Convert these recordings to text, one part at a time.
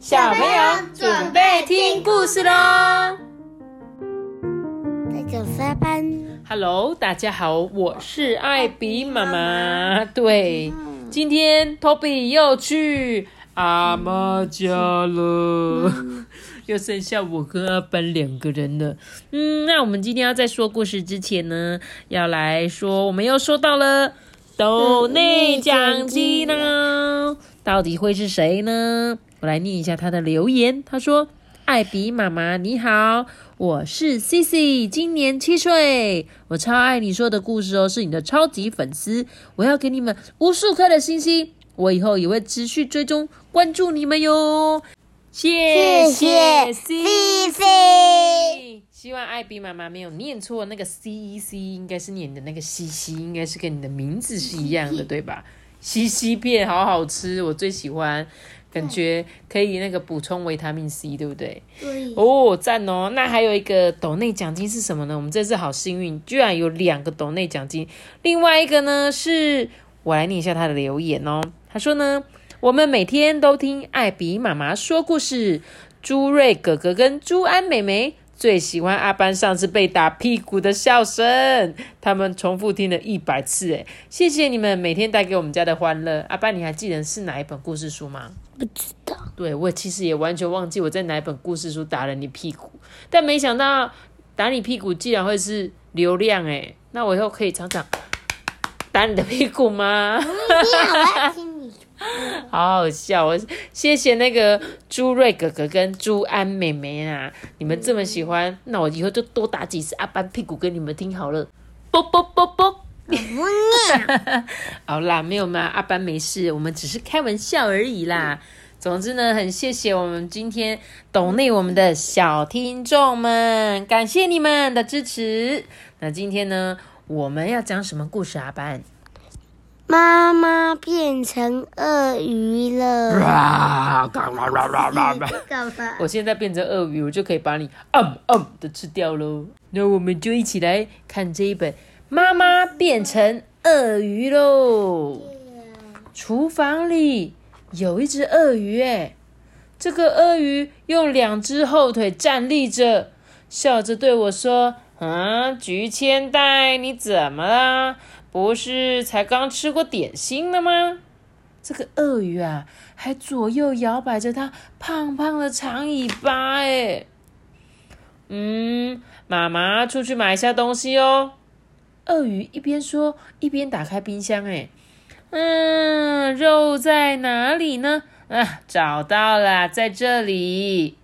小朋友准备听故事喽！大家下班。Hello，大家好，我是艾比妈妈。对，今天 Toby 又去阿妈家了，又剩下我跟阿班两个人了。嗯，那我们今天要在说故事之前呢，要来说我们又收到了斗内奖金呢，到底会是谁呢？我来念一下他的留言，他说。艾比妈妈你好，我是 C C，今年七岁，我超爱你说的故事哦，是你的超级粉丝，我要给你们无数颗的星星，我以后也会持续追踪关注你们哟，谢谢 C C。希望艾比妈妈没有念错，那个 C E C 应该是念的那个西西，应该是跟你的名字是一样的，对吧？西西片好好吃，我最喜欢。感觉可以那个补充维他命 C，对不对？对。哦，赞哦！那还有一个斗内奖金是什么呢？我们这次好幸运，居然有两个斗内奖金。另外一个呢，是我来念一下他的留言哦。他说呢，我们每天都听艾比妈妈说故事，朱瑞哥哥跟朱安妹妹。最喜欢阿班上次被打屁股的笑声，他们重复听了一百次，哎，谢谢你们每天带给我们家的欢乐。阿班，你还记得是哪一本故事书吗？不知道。对我其实也完全忘记我在哪一本故事书打了你屁股，但没想到打你屁股竟然会是流量，哎，那我以后可以常常打你的屁股吗？好，好笑！我谢谢那个朱瑞哥哥跟朱安妹妹啊，你们这么喜欢，那我以后就多打几次阿班屁股给你们听好了。啵啵啵啵。好啦，没有嘛，阿班没事，我们只是开玩笑而已啦。总之呢，很谢谢我们今天懂内我们的小听众们，感谢你们的支持。那今天呢，我们要讲什么故事？阿班？妈妈变成鳄鱼了。干嘛？我现在变成鳄鱼，我就可以把你嗯嗯的吃掉喽。那我们就一起来看这一本《妈妈变成鳄鱼》喽。厨房里有一只鳄鱼，哎，这个鳄鱼用两只后腿站立着，笑着对我说：“啊，菊千代，你怎么了？”不是才刚吃过点心了吗？这个鳄鱼啊，还左右摇摆着它胖胖的长尾巴。哎，嗯，妈妈出去买一下东西哦。鳄鱼一边说，一边打开冰箱。哎，嗯，肉在哪里呢？啊，找到了，在这里。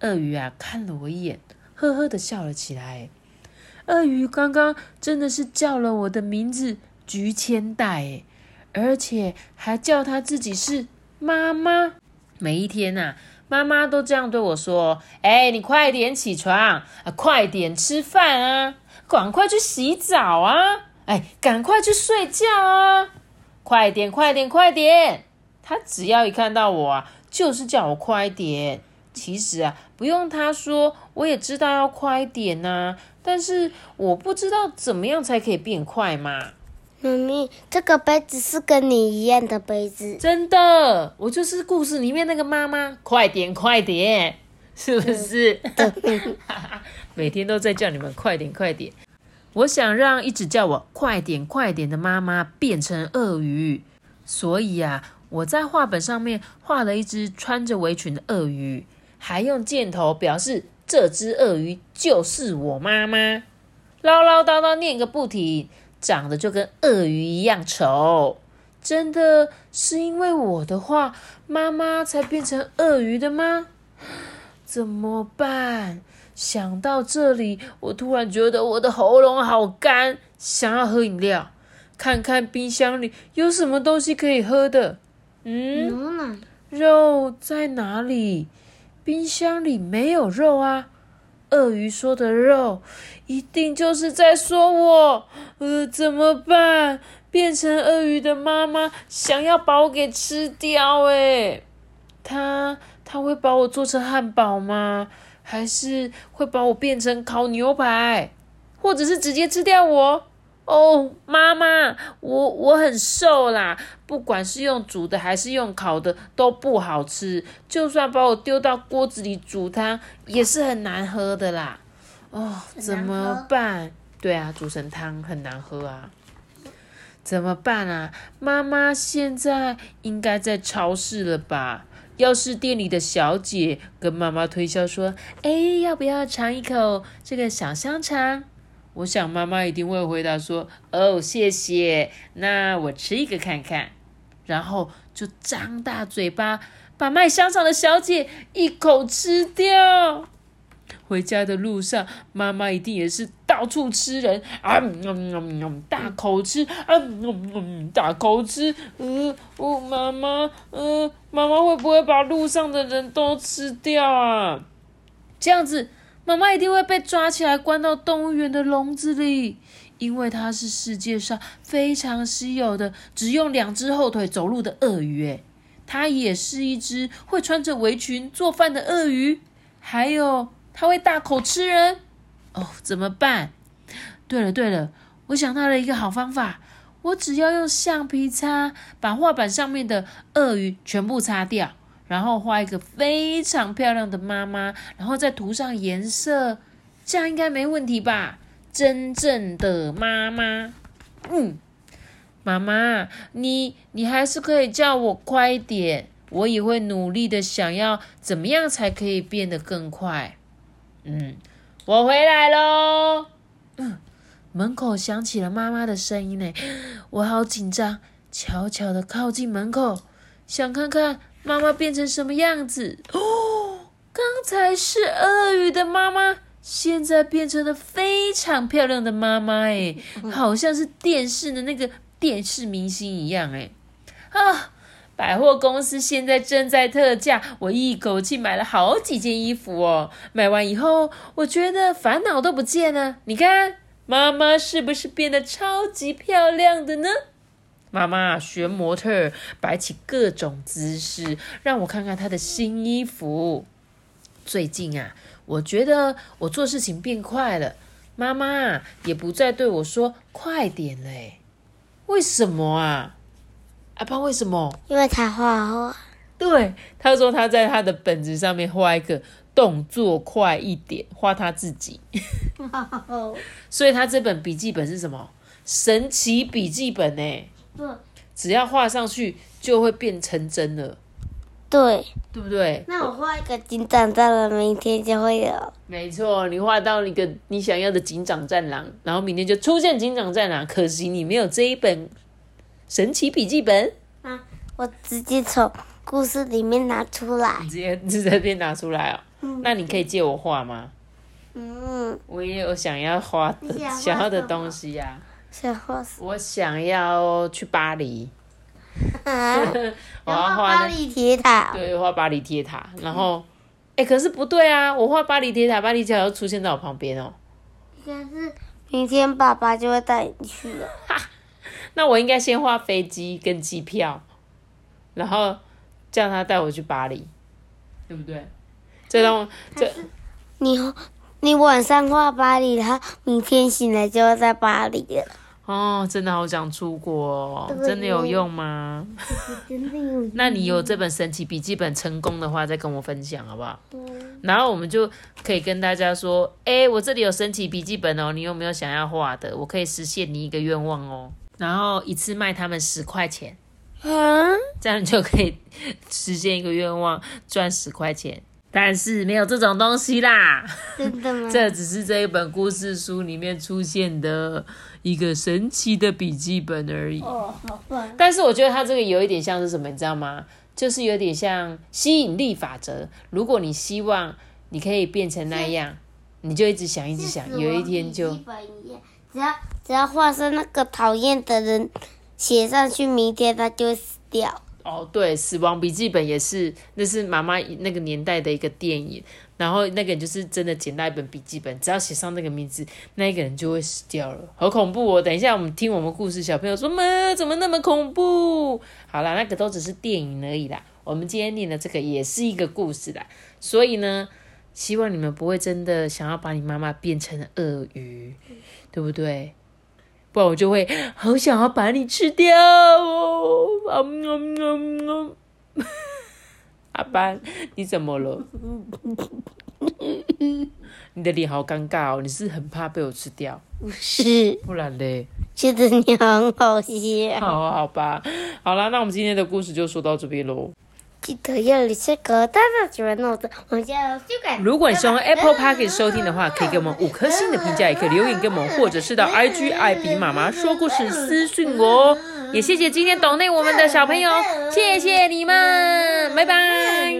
鳄鱼啊，看了我一眼，呵呵的笑了起来。鳄鱼刚刚真的是叫了我的名字菊千代，而且还叫他自己是妈妈。每一天呐、啊，妈妈都这样对我说：“哎，你快点起床啊，快点吃饭啊，赶快去洗澡啊，哎，赶快去睡觉啊，快点，快点，快点！”他只要一看到我啊，就是叫我快点。其实啊，不用他说，我也知道要快点呐、啊。但是我不知道怎么样才可以变快嘛。妈咪，这个杯子是跟你一样的杯子。真的，我就是故事里面那个妈妈。快点，快点，是不是？每天都在叫你们快点，快点。我想让一直叫我快点、快点的妈妈变成鳄鱼，所以啊，我在画本上面画了一只穿着围裙的鳄鱼，还用箭头表示。这只鳄鱼就是我妈妈，唠唠叨叨念个不停，长得就跟鳄鱼一样丑。真的是因为我的话，妈妈才变成鳄鱼的吗？怎么办？想到这里，我突然觉得我的喉咙好干，想要喝饮料。看看冰箱里有什么东西可以喝的。嗯，牛奶。肉在哪里？冰箱里没有肉啊！鳄鱼说的肉，一定就是在说我。呃，怎么办？变成鳄鱼的妈妈想要把我给吃掉？诶，他他会把我做成汉堡吗？还是会把我变成烤牛排？或者是直接吃掉我？哦，妈妈，我我很瘦啦，不管是用煮的还是用烤的都不好吃，就算把我丢到锅子里煮汤也是很难喝的啦。哦，怎么办？对啊，煮成汤很难喝啊。怎么办啊？妈妈现在应该在超市了吧？要是店里的小姐跟妈妈推销说：“哎，要不要尝一口这个小香肠？”我想妈妈一定会回答说：“哦，谢谢，那我吃一个看看。”然后就张大嘴巴把卖香肠的小姐一口吃掉。回家的路上，妈妈一定也是到处吃人啊，大口吃啊，大口吃。呃，哦，妈妈，呃，妈妈会不会把路上的人都吃掉啊？这样子。妈妈一定会被抓起来关到动物园的笼子里，因为它是世界上非常稀有的，只用两只后腿走路的鳄鱼。诶，它也是一只会穿着围裙做饭的鳄鱼，还有它会大口吃人。哦，怎么办？对了对了，我想到了一个好方法，我只要用橡皮擦把画板上面的鳄鱼全部擦掉。然后画一个非常漂亮的妈妈，然后再涂上颜色，这样应该没问题吧？真正的妈妈，嗯，妈妈，你你还是可以叫我快一点，我也会努力的，想要怎么样才可以变得更快？嗯，我回来喽。嗯，门口响起了妈妈的声音呢，我好紧张，悄悄的靠近门口，想看看。妈妈变成什么样子？哦，刚才是鳄鱼的妈妈，现在变成了非常漂亮的妈妈，哎，好像是电视的那个电视明星一样，哎，啊！百货公司现在正在特价，我一口气买了好几件衣服哦。买完以后，我觉得烦恼都不见了。你看，妈妈是不是变得超级漂亮的呢？妈妈学模特，摆起各种姿势，让我看看她的新衣服。最近啊，我觉得我做事情变快了，妈妈也不再对我说快点嘞。为什么啊？阿爸为什么？因为他画画。对，他说他在他的本子上面画一个动作快一点，画他自己。所以他这本笔记本是什么？神奇笔记本呢？只要画上去就会变成真了，对，对不对？那我画一个警长战狼，明天就会有。没错，你画到一个你想要的警长战狼，然后明天就出现警长战狼。可惜你没有这一本神奇笔记本啊！我直接从故事里面拿出来，直接直接边拿出来哦。那你可以借我画吗？嗯，我也有想要画的想要的东西呀。我想要去巴黎，我要画巴黎铁塔。对，画巴黎铁塔。然后，哎，可是不对啊！我画巴黎铁塔，巴黎铁塔要出现在我旁边哦。应该是明天爸爸就会带你去了。那我应该先画飞机跟机票，然后叫他带我去巴黎，对不对？这种这你你晚上画巴黎，他明天醒来就要在巴黎了。哦，真的好想出国，真的有用吗？真的有用。那你有这本神奇笔记本成功的话，再跟我分享好不好？然后我们就可以跟大家说，哎，我这里有神奇笔记本哦，你有没有想要画的？我可以实现你一个愿望哦。然后一次卖他们十块钱，嗯，这样你就可以实现一个愿望，赚十块钱。但是没有这种东西啦，真的吗？这只是这一本故事书里面出现的一个神奇的笔记本而已。哦，好棒！但是我觉得它这个有一点像是什么，你知道吗？就是有点像吸引力法则。如果你希望你可以变成那样，你就一直想，一直想，有一天就。只要只要画上那个讨厌的人，写上去，明天他就死掉。哦，对，死亡笔记本也是，那是妈妈那个年代的一个电影，然后那个人就是真的捡到一本笔记本，只要写上那个名字，那一个人就会死掉了，好恐怖哦！等一下我们听我们故事，小朋友说妈怎么那么恐怖？好啦，那个都只是电影而已啦，我们今天念的这个也是一个故事啦，所以呢，希望你们不会真的想要把你妈妈变成鳄鱼，对不对？不然我就会好想要把你吃掉哦。嗯嗯嗯嗯，阿班，你怎么了？你的脸好尴尬哦，你是很怕被我吃掉？不是，不然嘞？觉得你很好笑。好好吧，好啦，那我们今天的故事就说到这边喽。记得要留下个大大喜欢我的，我就修改。如果你是用 Apple Podcast 收听的话，可以给我们五颗星的评价，也可以留言给我们，或者是到 IG 艾比妈妈说故事私讯我哦。也谢谢今天懂内我们的小朋友，谢谢你们，拜拜。